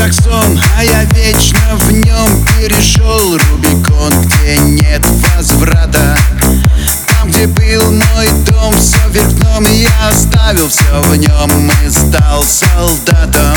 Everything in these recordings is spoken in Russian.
как сон, а я вечно в нем перешел Рубикон, где нет возврата. Там, где был мой дом, все вверх дном Я оставил все в нем и стал солдатом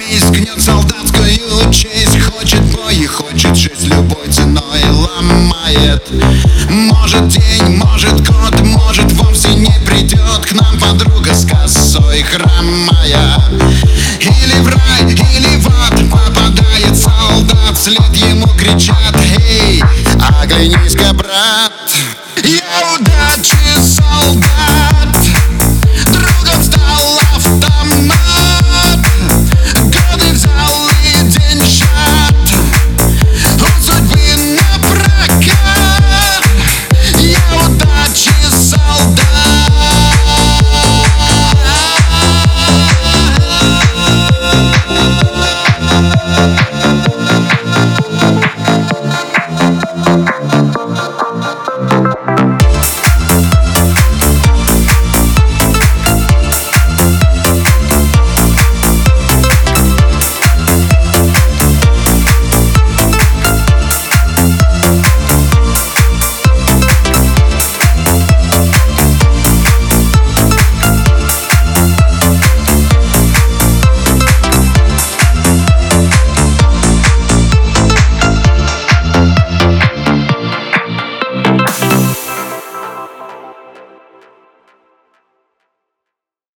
месть гнет солдатскую честь Хочет бой хочет жизнь любой ценой. Ломает. Может день, может год, может вовсе не придет. К нам подруга с косой хромая. Или в рай, или в ад попадает солдат. Вслед ему кричат, эй, оглянись-ка, брат. Я ударил